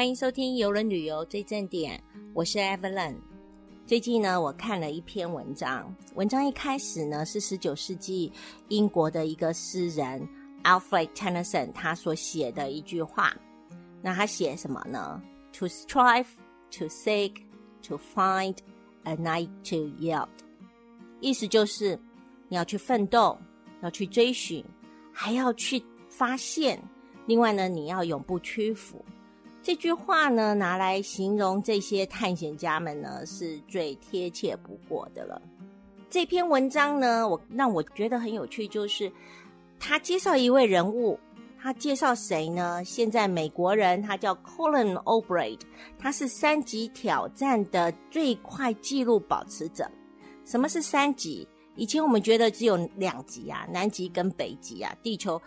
欢迎收听游轮旅游最正点，我是 Evelyn。最近呢，我看了一篇文章，文章一开始呢是十九世纪英国的一个诗人 Alfred Tennyson 他所写的一句话。那他写什么呢？To strive, to seek, to find a night to yield。意思就是你要去奋斗，要去追寻，还要去发现。另外呢，你要永不屈服。这句话呢，拿来形容这些探险家们呢，是最贴切不过的了。这篇文章呢，我让我觉得很有趣，就是他介绍一位人物，他介绍谁呢？现在美国人，他叫 Colin o b r a y 他是三级挑战的最快纪录保持者。什么是三级？以前我们觉得只有两级啊，南极跟北极啊，地球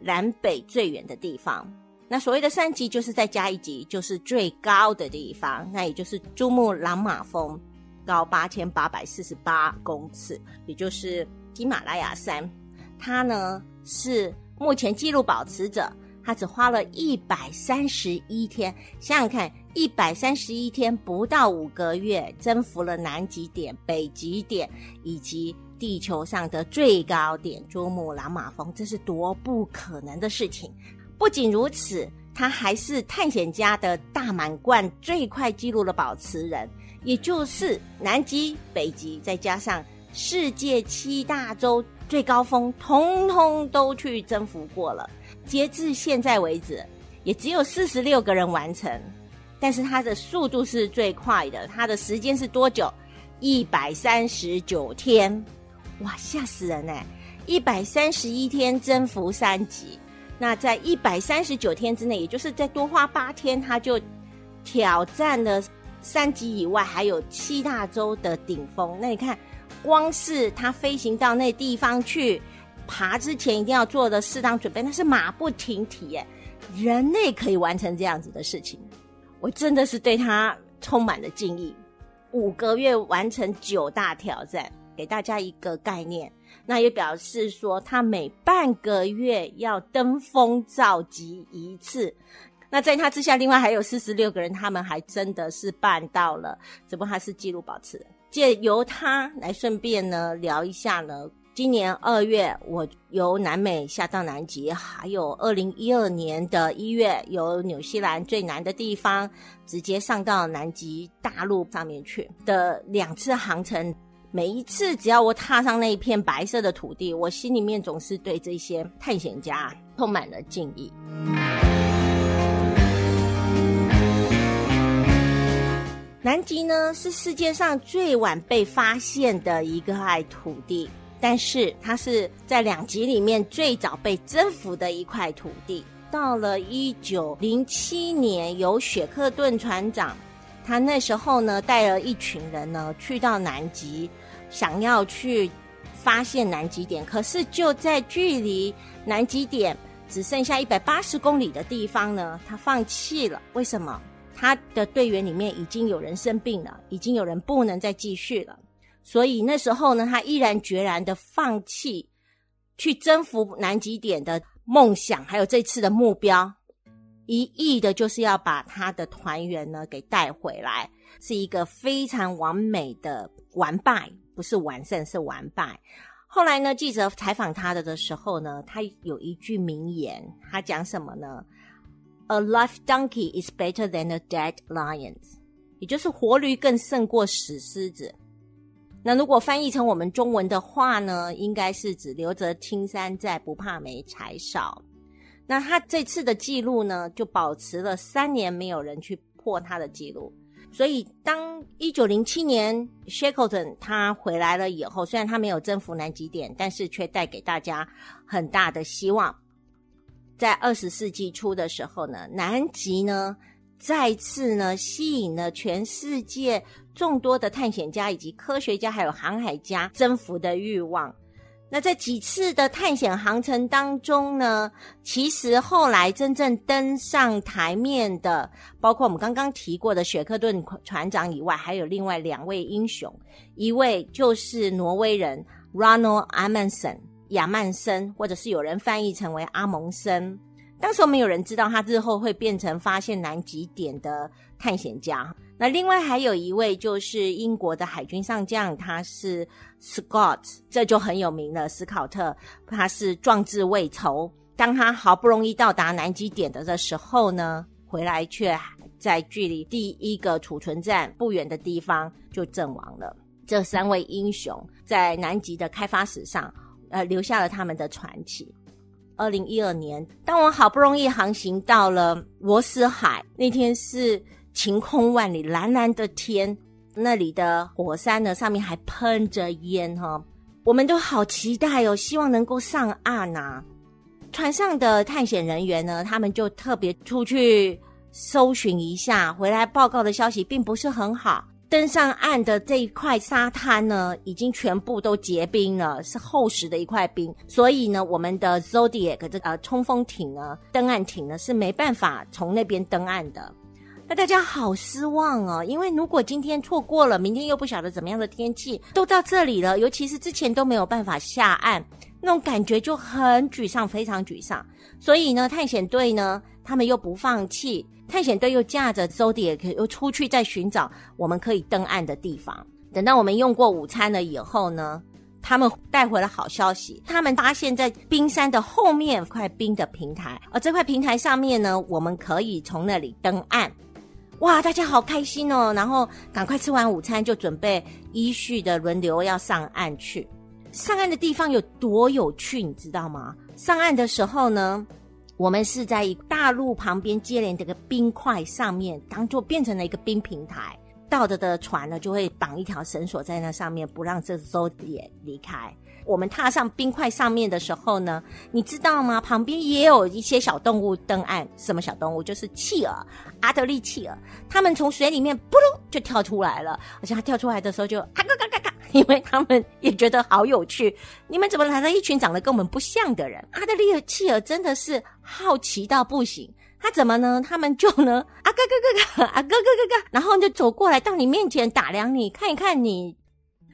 南北最远的地方。那所谓的三级，就是再加一级，就是最高的地方，那也就是珠穆朗玛峰，高八千八百四十八公尺，也就是喜马拉雅山。它呢是目前纪录保持者，他只花了一百三十一天，想想看，一百三十一天不到五个月，征服了南极点、北极点以及地球上的最高点珠穆朗玛峰，这是多不可能的事情。不仅如此，他还是探险家的大满贯最快纪录的保持人，也就是南极、北极，再加上世界七大洲最高峰，通通都去征服过了。截至现在为止，也只有四十六个人完成，但是他的速度是最快的，他的时间是多久？一百三十九天，哇，吓死人哎！一百三十一天征服三极。那在一百三十九天之内，也就是再多花八天，他就挑战了三级以外还有七大洲的顶峰。那你看，光是他飞行到那地方去爬之前，一定要做的适当准备，那是马不停蹄耶。人类可以完成这样子的事情，我真的是对他充满了敬意。五个月完成九大挑战，给大家一个概念。那也表示说，他每半个月要登峰造极一次。那在他之下，另外还有四十六个人，他们还真的是办到了。只不过他是记录保持，借由他来顺便呢聊一下呢。今年二月，我由南美下到南极，还有二零一二年的一月，由纽西兰最南的地方直接上到南极大陆上面去的两次航程。每一次，只要我踏上那一片白色的土地，我心里面总是对这些探险家充满了敬意。南极呢，是世界上最晚被发现的一块土地，但是它是在两极里面最早被征服的一块土地。到了一九零七年，由雪克顿船长。他那时候呢，带了一群人呢，去到南极，想要去发现南极点。可是就在距离南极点只剩下一百八十公里的地方呢，他放弃了。为什么？他的队员里面已经有人生病了，已经有人不能再继续了。所以那时候呢，他毅然决然的放弃去征服南极点的梦想，还有这次的目标。一意的就是要把他的团员呢给带回来，是一个非常完美的完败，不是完胜，是完败。后来呢，记者采访他的的时候呢，他有一句名言，他讲什么呢？A live donkey is better than a dead lion，也就是活驴更胜过死狮子。那如果翻译成我们中文的话呢，应该是指留着青山在，不怕没柴烧。那他这次的记录呢，就保持了三年，没有人去破他的记录。所以，当一九零七年 Shackleton 他回来了以后，虽然他没有征服南极点，但是却带给大家很大的希望。在二十世纪初的时候呢，南极呢再次呢吸引了全世界众多的探险家以及科学家还有航海家征服的欲望。那在几次的探险航程当中呢，其实后来真正登上台面的，包括我们刚刚提过的雪克顿船长以外，还有另外两位英雄，一位就是挪威人 Ronald Amundsen 亚曼森，或者是有人翻译成为阿蒙森，当时没有人知道他日后会变成发现南极点的探险家。那另外还有一位就是英国的海军上将，他是 Scott，这就很有名了。斯考特，他是壮志未酬。当他好不容易到达南极点的的时候呢，回来却在距离第一个储存站不远的地方就阵亡了。这三位英雄在南极的开发史上，呃，留下了他们的传奇。二零一二年，当我好不容易航行到了罗斯海，那天是。晴空万里，蓝蓝的天，那里的火山呢，上面还喷着烟哈，我们都好期待哦，希望能够上岸呐。船上的探险人员呢，他们就特别出去搜寻一下，回来报告的消息并不是很好。登上岸的这一块沙滩呢，已经全部都结冰了，是厚实的一块冰，所以呢，我们的 Zodiac 这个冲锋艇呢，登岸艇呢是没办法从那边登岸的。那大家好失望哦，因为如果今天错过了，明天又不晓得怎么样的天气，都到这里了，尤其是之前都没有办法下岸，那种感觉就很沮丧，非常沮丧。所以呢，探险队呢，他们又不放弃，探险队又驾着 Zodiac 又出去再寻找我们可以登岸的地方。等到我们用过午餐了以后呢，他们带回了好消息，他们发现在冰山的后面块冰的平台，而这块平台上面呢，我们可以从那里登岸。哇，大家好开心哦！然后赶快吃完午餐，就准备依序的轮流要上岸去。上岸的地方有多有趣，你知道吗？上岸的时候呢，我们是在大陆旁边接连这个冰块上面，当做变成了一个冰平台。到的的船呢，就会绑一条绳索在那上面，不让这艘也离开。我们踏上冰块上面的时候呢，你知道吗？旁边也有一些小动物登岸。什么小动物？就是企鹅，阿德利企鹅。它们从水里面扑噜就跳出来了，而且它跳出来的时候就嘎嘎嘎嘎嘎，因为他们也觉得好有趣。你们怎么来了一群长得跟我们不像的人？阿德利企鹅真的是好奇到不行。他怎么呢？他们就呢啊哥哥哥哥啊哥哥哥哥，然后就走过来到你面前打量你，看一看你。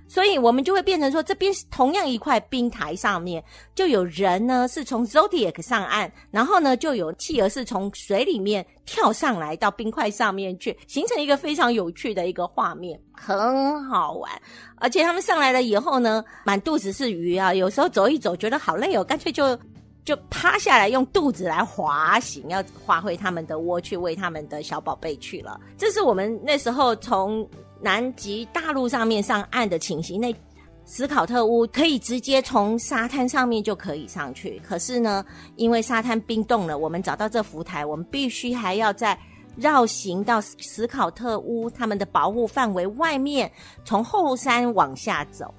所以我们就会变成说，这边同样一块冰台上面，就有人呢是从 Zodiac 上岸，然后呢就有企鹅是从水里面跳上来到冰块上面去，形成一个非常有趣的一个画面，很好玩。而且他们上来了以后呢，满肚子是鱼啊，有时候走一走觉得好累哦，干脆就就趴下来用肚子来滑行，要滑回他们的窝去喂他们的小宝贝去了。这是我们那时候从。南极大陆上面上岸的情形，那斯考特屋可以直接从沙滩上面就可以上去。可是呢，因为沙滩冰冻了，我们找到这浮台，我们必须还要再绕行到斯考特屋他们的保护范围外面，从后山往下走。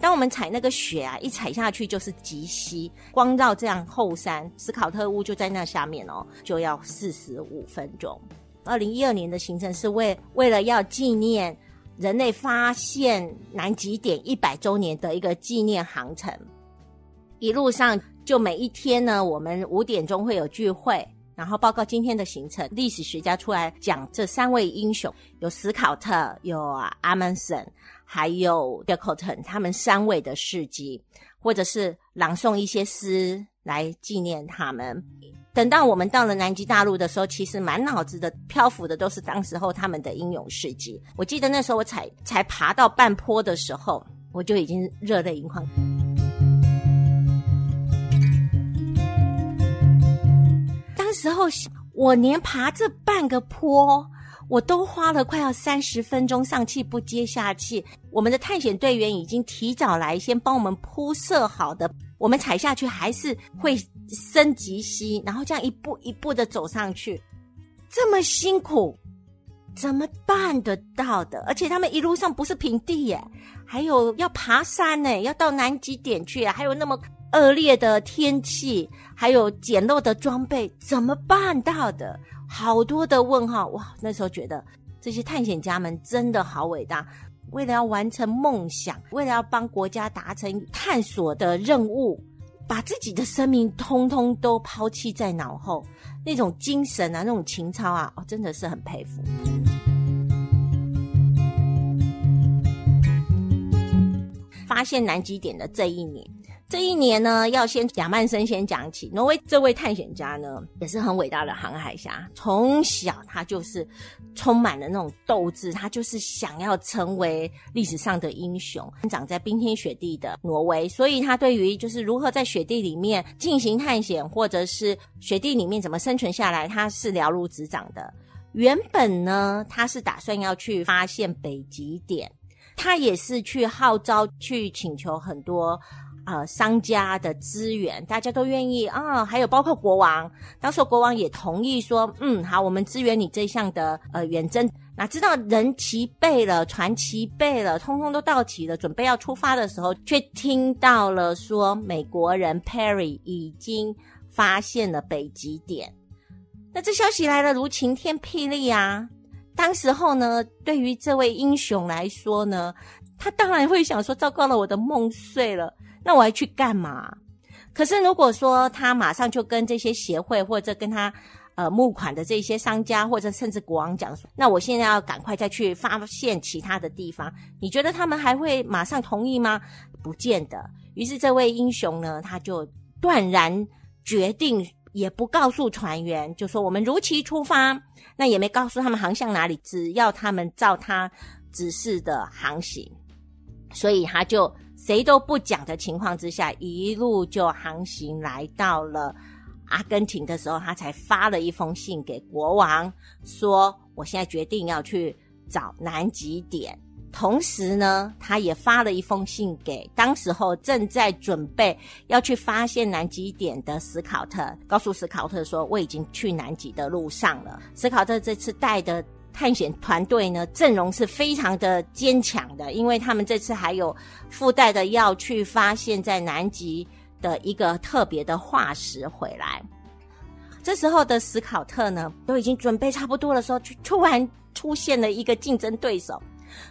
当我们踩那个雪啊，一踩下去就是极西，光绕这样后山，斯考特屋就在那下面哦，就要四十五分钟。二零一二年的行程是为为了要纪念人类发现南极点一百周年的一个纪念航程。一路上就每一天呢，我们五点钟会有聚会，然后报告今天的行程。历史学家出来讲这三位英雄，有斯考特，有阿曼森，还有德考特，他们三位的事迹，或者是朗诵一些诗来纪念他们。等到我们到了南极大陆的时候，其实满脑子的漂浮的都是当时候他们的英勇事迹。我记得那时候我才才爬到半坡的时候，我就已经热泪盈眶。当时候我连爬这半个坡，我都花了快要三十分钟，上气不接下气。我们的探险队员已经提早来，先帮我们铺设好的。我们踩下去还是会升级息，然后这样一步一步的走上去，这么辛苦，怎么办得到的？而且他们一路上不是平地耶，还有要爬山呢，要到南极点去，还有那么恶劣的天气，还有简陋的装备，怎么办到的？好多的问号哇！那时候觉得这些探险家们真的好伟大。为了要完成梦想，为了要帮国家达成探索的任务，把自己的生命通通都抛弃在脑后，那种精神啊，那种情操啊，我，真的是很佩服。发现南极点的这一年。这一年呢，要先亚曼森先讲起。挪威这位探险家呢，也是很伟大的航海家。从小他就是充满了那种斗志，他就是想要成为历史上的英雄。长在冰天雪地的挪威，所以他对于就是如何在雪地里面进行探险，或者是雪地里面怎么生存下来，他是了如指掌的。原本呢，他是打算要去发现北极点，他也是去号召、去请求很多。呃，商家的资源，大家都愿意啊，还有包括国王，当时国王也同意说，嗯，好，我们支援你这项的呃远征。哪知道人齐备了，船齐备了，通通都到齐了，准备要出发的时候，却听到了说美国人 Perry 已经发现了北极点。那这消息来了如晴天霹雳啊！当时候呢，对于这位英雄来说呢，他当然会想说，糟糕了，我的梦碎了。那我还去干嘛？可是如果说他马上就跟这些协会或者跟他呃募款的这些商家或者甚至国王讲，那我现在要赶快再去发现其他的地方，你觉得他们还会马上同意吗？不见得。于是这位英雄呢，他就断然决定，也不告诉船员，就说我们如期出发，那也没告诉他们航向哪里，只要他们照他指示的航行，所以他就。谁都不讲的情况之下，一路就航行来到了阿根廷的时候，他才发了一封信给国王，说：“我现在决定要去找南极点。”同时呢，他也发了一封信给当时候正在准备要去发现南极点的史考特，告诉史考特说：“我已经去南极的路上了。”史考特这次带的。探险团队呢，阵容是非常的坚强的，因为他们这次还有附带的要去发现，在南极的一个特别的化石回来。这时候的史考特呢，都已经准备差不多的时候，就突然出现了一个竞争对手，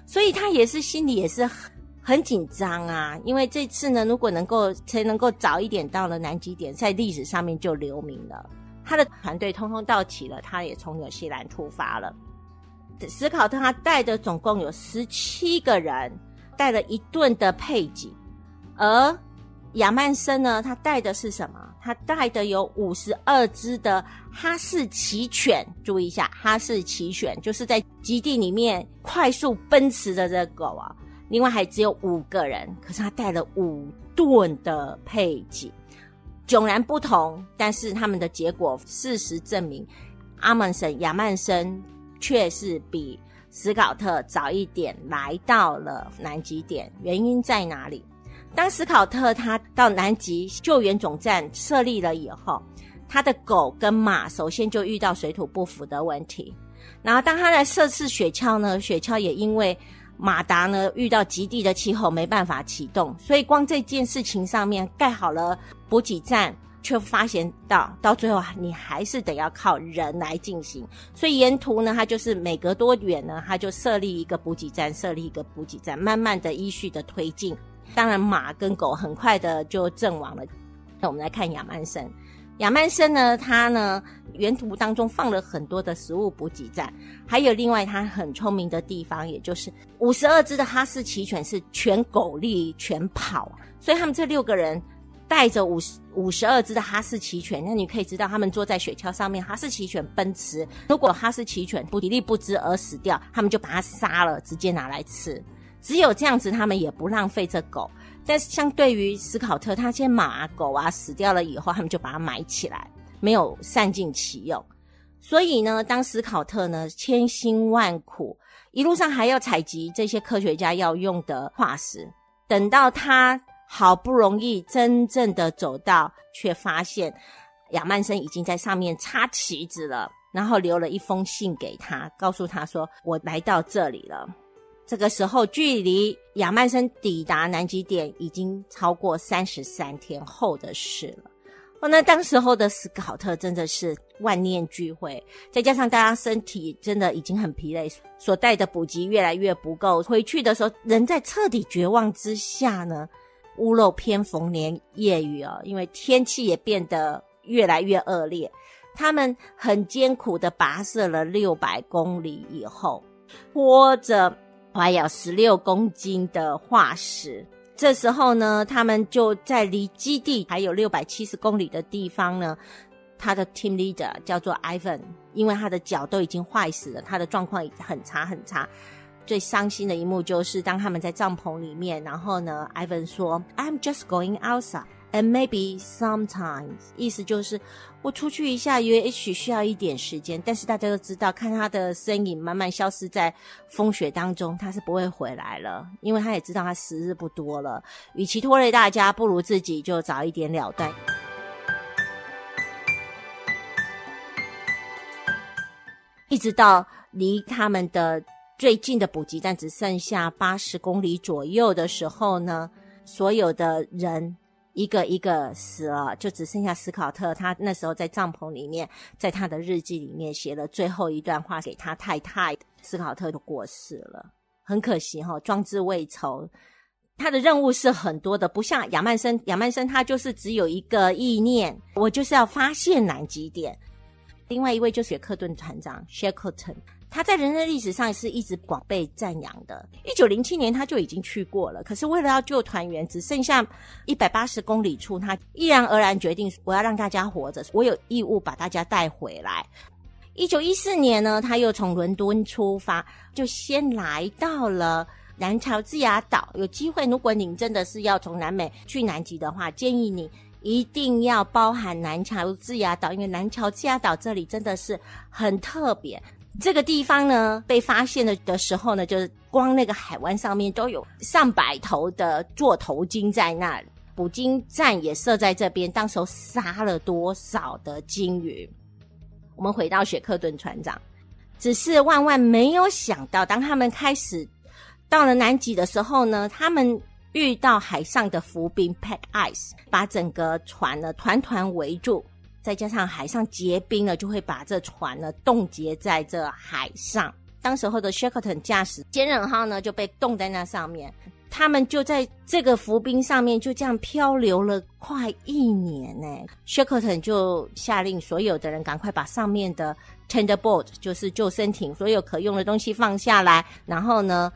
所以他也是心里也是很很紧张啊。因为这次呢，如果能够才能够早一点到了南极点，在历史上面就留名了。他的团队通通到齐了，他也从纽西兰出发了。史考特他带的总共有十七个人，带了一顿的配给，而亚曼森呢，他带的是什么？他带的有五十二只的哈士奇犬。注意一下，哈士奇犬就是在基地里面快速奔驰的这个狗啊。另外还只有五个人，可是他带了五顿的配给，迥然不同。但是他们的结果，事实证明，阿曼森亚曼森。却是比史考特早一点来到了南极点，原因在哪里？当史考特他到南极救援总站设立了以后，他的狗跟马首先就遇到水土不服的问题。然后当他来测试雪橇呢，雪橇也因为马达呢遇到极地的气候没办法启动，所以光这件事情上面盖好了补给站。却发现到，到最后你还是得要靠人来进行。所以沿途呢，它就是每隔多远呢，它就设立一个补给站，设立一个补给站，慢慢的依序的推进。当然，马跟狗很快的就阵亡了。那我们来看亚曼森，亚曼森呢，它呢沿途当中放了很多的食物补给站，还有另外它很聪明的地方，也就是五十二只的哈士奇犬是全狗力全跑，所以他们这六个人。带着五十五十二只的哈士奇犬，那你可以知道，他们坐在雪橇上面，哈士奇犬奔驰。如果哈士奇犬不体力不支而死掉，他们就把它杀了，直接拿来吃。只有这样子，他们也不浪费这狗。但是相对于斯考特，他些马、狗啊死掉了以后，他们就把它埋起来，没有善尽其用。所以呢，当斯考特呢千辛万苦，一路上还要采集这些科学家要用的化石，等到他。好不容易真正的走到，却发现亚曼森已经在上面插旗子了，然后留了一封信给他，告诉他说：“我来到这里了。”这个时候，距离亚曼森抵达南极点已经超过三十三天后的事了。哦，那当时候的斯考特真的是万念俱灰，再加上大家身体真的已经很疲累，所带的补给越来越不够，回去的时候人在彻底绝望之下呢。屋漏偏逢连夜雨哦，因为天气也变得越来越恶劣。他们很艰苦的跋涉了六百公里以后，拖着怀有十六公斤的化石，这时候呢，他们就在离基地还有六百七十公里的地方呢。他的 team leader 叫做 Ivan，因为他的脚都已经坏死了，他的状况很差很差。最伤心的一幕就是当他们在帐篷里面，然后呢，Ivan 说：“I'm just going outside and maybe sometimes。”意思就是我出去一下，也许需要一点时间。但是大家都知道，看他的身影慢慢消失在风雪当中，他是不会回来了，因为他也知道他时日不多了。与其拖累大家，不如自己就早一点了断。一直到离他们的最近的补给站只剩下八十公里左右的时候呢，所有的人一个一个死了，就只剩下斯考特。他那时候在帐篷里面，在他的日记里面写了最后一段话给他太太。斯考特就过世了，很可惜哈，壮志未酬。他的任务是很多的，不像亚曼森，亚曼森他就是只有一个意念，我就是要发现南极点。另外一位就是克顿船长 Shackleton，他在人类历史上是一直广被赞扬的。一九零七年他就已经去过了，可是为了要救团员，只剩下一百八十公里处，他毅然而然决定我要让大家活着，我有义务把大家带回来。一九一四年呢，他又从伦敦出发，就先来到了南乔治亚岛。有机会，如果您真的是要从南美去南极的话，建议你。一定要包含南乔治亚岛，因为南乔治亚岛这里真的是很特别。这个地方呢，被发现的的时候呢，就是光那个海湾上面都有上百头的座头鲸在那里，捕鲸站也设在这边。当时候杀了多少的鲸鱼？我们回到雪克顿船长，只是万万没有想到，当他们开始到了南极的时候呢，他们。遇到海上的浮冰 （pack ice），把整个船呢团团围住，再加上海上结冰了，就会把这船呢冻结在这海上。当时候的 Shackleton 驾驶坚韧号呢就被冻在那上面，他们就在这个浮冰上面就这样漂流了快一年呢。Shackleton 就下令所有的人赶快把上面的 tender boat，就是救生艇，所有可用的东西放下来，然后呢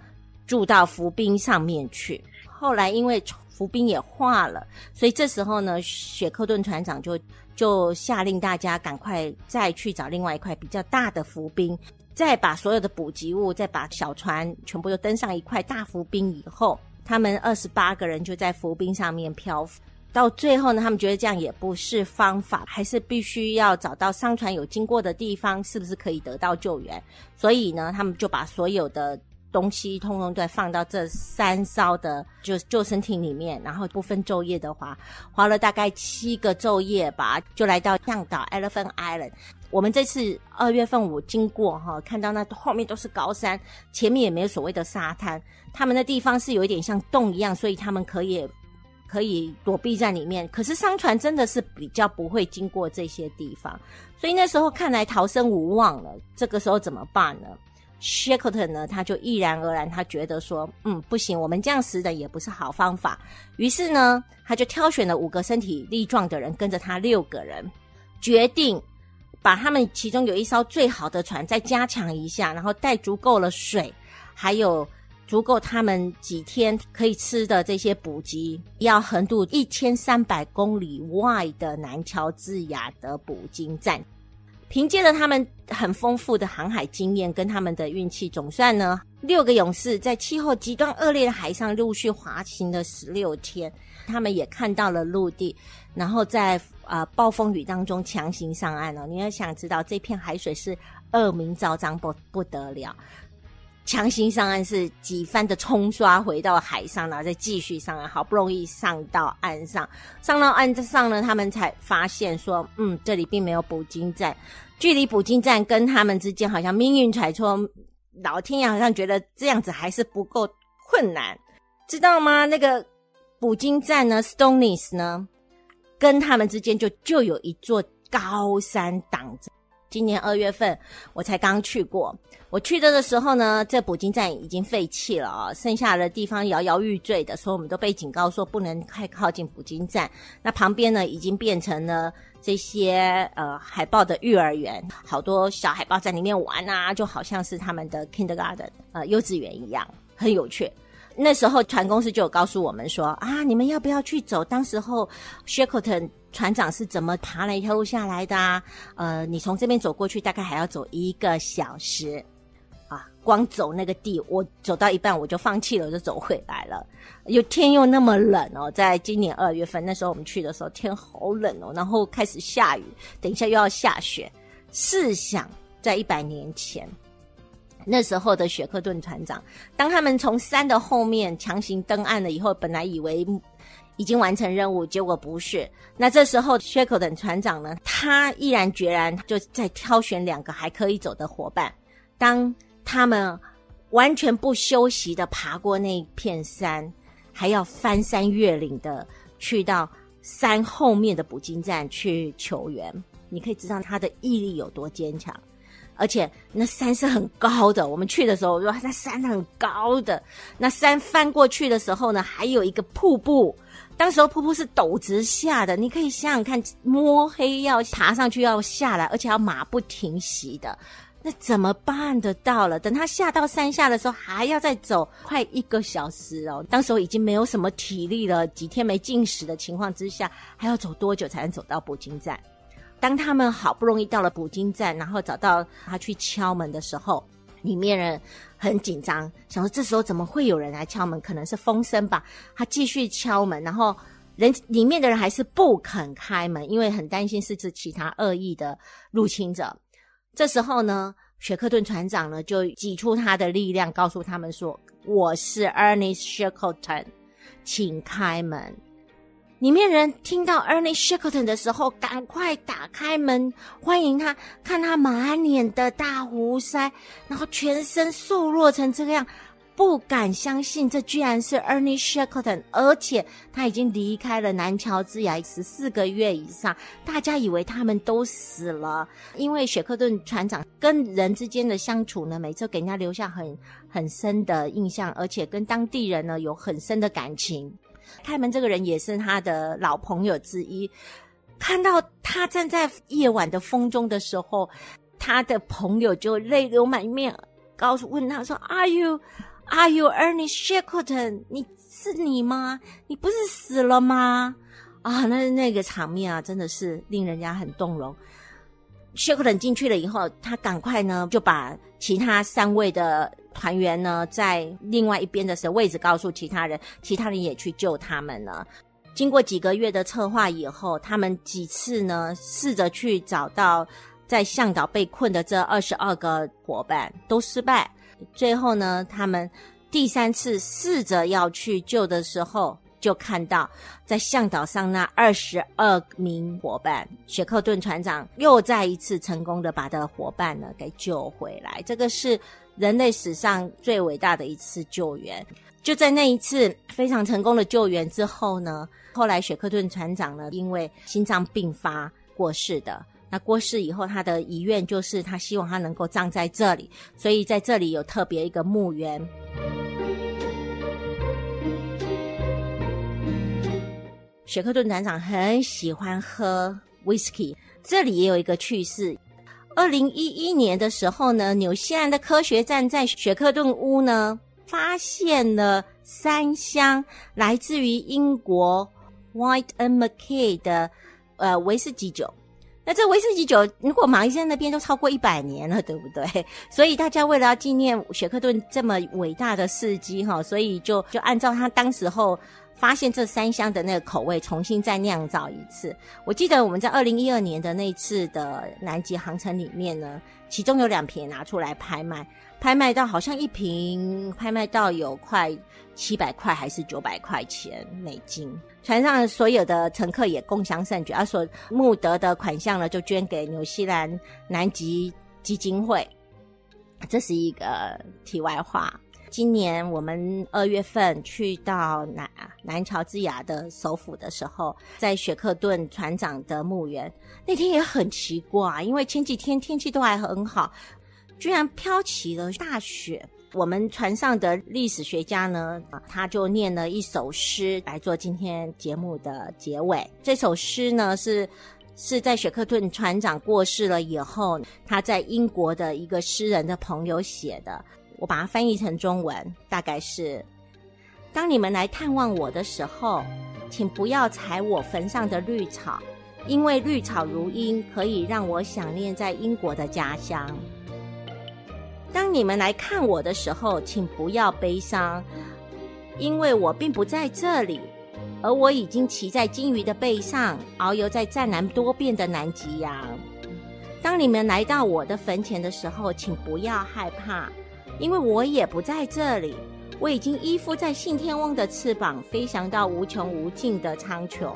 住到浮冰上面去。后来因为浮冰也化了，所以这时候呢，雪克顿船长就就下令大家赶快再去找另外一块比较大的浮冰，再把所有的补给物，再把小船全部又登上一块大浮冰以后，他们二十八个人就在浮冰上面漂浮。到最后呢，他们觉得这样也不是方法，还是必须要找到商船有经过的地方，是不是可以得到救援？所以呢，他们就把所有的。东西通通都放到这三艘的就救生艇里面，然后不分昼夜的划，划了大概七个昼夜吧，就来到向岛 Elephant Island。我们这次二月份我经过哈，看到那后面都是高山，前面也没有所谓的沙滩，他们的地方是有一点像洞一样，所以他们可以可以躲避在里面。可是商船真的是比较不会经过这些地方，所以那时候看来逃生无望了。这个时候怎么办呢 Shakleton 呢，他就毅然而然，他觉得说，嗯，不行，我们这样死的也不是好方法。于是呢，他就挑选了五个身体力壮的人，跟着他六个人，决定把他们其中有一艘最好的船再加强一下，然后带足够了水，还有足够他们几天可以吃的这些补给，要横渡一千三百公里外的南乔治亚的捕鲸站。凭借着他们很丰富的航海经验跟他们的运气，总算呢，六个勇士在气候极端恶劣的海上陆续滑行了十六天，他们也看到了陆地，然后在啊暴风雨当中强行上岸了。你要想知道，这片海水是恶名昭彰不不得了。强行上岸是几番的冲刷回到海上，然后再继续上岸，好不容易上到岸上，上到岸上呢，他们才发现说，嗯，这里并没有捕鲸站，距离捕鲸站跟他们之间好像命运揣错，老天爷好像觉得这样子还是不够困难，知道吗？那个捕鲸站呢，Stoneys 呢，跟他们之间就就有一座高山挡着。今年二月份，我才刚去过。我去的的时候呢，这捕鲸站已经废弃了啊，剩下的地方摇摇欲坠的，所以我们都被警告说不能太靠近捕鲸站。那旁边呢，已经变成了这些呃海豹的幼儿园，好多小海豹在里面玩啊，就好像是他们的 kindergarten 呃幼稚园一样，很有趣。那时候船公司就有告诉我们说啊，你们要不要去走？当时候 Shackleton 船长是怎么爬了一条路下来的？啊？呃，你从这边走过去，大概还要走一个小时啊。光走那个地，我走到一半我就放弃了，我就走回来了。又天又那么冷哦，在今年二月份那时候我们去的时候，天好冷哦，然后开始下雨，等一下又要下雪。试想，在一百年前。那时候的雪克顿船长，当他们从山的后面强行登岸了以后，本来以为已经完成任务，结果不是。那这时候雪克顿船长呢，他毅然决然就在挑选两个还可以走的伙伴。当他们完全不休息的爬过那片山，还要翻山越岭的去到山后面的捕鲸站去求援，你可以知道他的毅力有多坚强。而且那山是很高的，我们去的时候说那山很高的，那山翻过去的时候呢，还有一个瀑布，当时候瀑布是陡直下的，你可以想想看，摸黑要爬上去要下来，而且要马不停蹄的，那怎么办得到了？等他下到山下的时候，还要再走快一个小时哦，当时候已经没有什么体力了，几天没进食的情况之下，还要走多久才能走到捕鲸站？当他们好不容易到了捕鲸站，然后找到他去敲门的时候，里面人很紧张，想说这时候怎么会有人来敲门？可能是风声吧。他继续敲门，然后人里面的人还是不肯开门，因为很担心是指其他恶意的入侵者。这时候呢，雪克顿船长呢就挤出他的力量，告诉他们说：“我是 Ernest Shackleton，请开门。”里面人听到 Ernie Shackleton 的时候，赶快打开门欢迎他。看他满脸的大胡腮，然后全身瘦弱成这个样，不敢相信这居然是 Ernest Shackleton，而且他已经离开了南乔治亚十四个月以上。大家以为他们都死了，因为雪克顿船长跟人之间的相处呢，每次给人家留下很很深的印象，而且跟当地人呢有很深的感情。开门这个人也是他的老朋友之一。看到他站在夜晚的风中的时候，他的朋友就泪流满面，告诉问他说：“Are you, Are you Ernest Shackleton？你是你吗？你不是死了吗？”啊，那那个场面啊，真的是令人家很动容。Shackleton 进去了以后，他赶快呢就把其他三位的。团员呢，在另外一边的时候，位置告诉其他人，其他人也去救他们了。经过几个月的策划以后，他们几次呢，试着去找到在向导被困的这二十二个伙伴，都失败。最后呢，他们第三次试着要去救的时候，就看到在向导上那二十二名伙伴，雪克顿船长又再一次成功的把他的伙伴呢给救回来。这个是。人类史上最伟大的一次救援，就在那一次非常成功的救援之后呢，后来雪克顿船长呢因为心脏病发过世的。那过世以后，他的遗愿就是他希望他能够葬在这里，所以在这里有特别一个墓园。雪克顿船长很喜欢喝 whisky，这里也有一个趣事。二零一一年的时候呢，纽西兰的科学站在雪克顿屋呢发现了三箱来自于英国 White and Mackay 的呃威士忌酒。那这威士忌酒，如果马来西亚那边都超过一百年了，对不对？所以大家为了要纪念雪克顿这么伟大的事迹哈，所以就就按照他当时候。发现这三箱的那个口味，重新再酿造一次。我记得我们在二零一二年的那次的南极航程里面呢，其中有两瓶拿出来拍卖，拍卖到好像一瓶拍卖到有快七百块还是九百块钱美金。船上所有的乘客也共襄盛举，而所募得的款项呢，就捐给纽西兰南极基金会。这是一个题外话。今年我们二月份去到南南乔治亚的首府的时候，在雪克顿船长的墓园，那天也很奇怪，因为前几天天气都还很好，居然飘起了大雪。我们船上的历史学家呢，他就念了一首诗来做今天节目的结尾。这首诗呢是是在雪克顿船长过世了以后，他在英国的一个诗人的朋友写的。我把它翻译成中文，大概是当你们来探望我的时候，请不要踩我坟上的绿草，因为绿草如茵，可以让我想念在英国的家乡。当你们来看我的时候，请不要悲伤，因为我并不在这里，而我已经骑在金鱼的背上，遨游在湛蓝多变的南极洋。当你们来到我的坟前的时候，请不要害怕，因为我也不在这里。我已经依附在信天翁的翅膀，飞翔到无穷无尽的苍穹。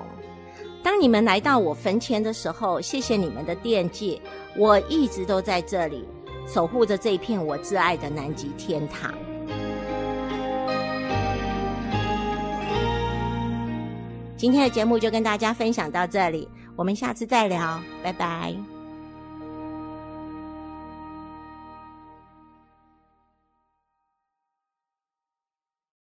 当你们来到我坟前的时候，谢谢你们的惦记，我一直都在这里，守护着这一片我挚爱的南极天堂。今天的节目就跟大家分享到这里，我们下次再聊，拜拜。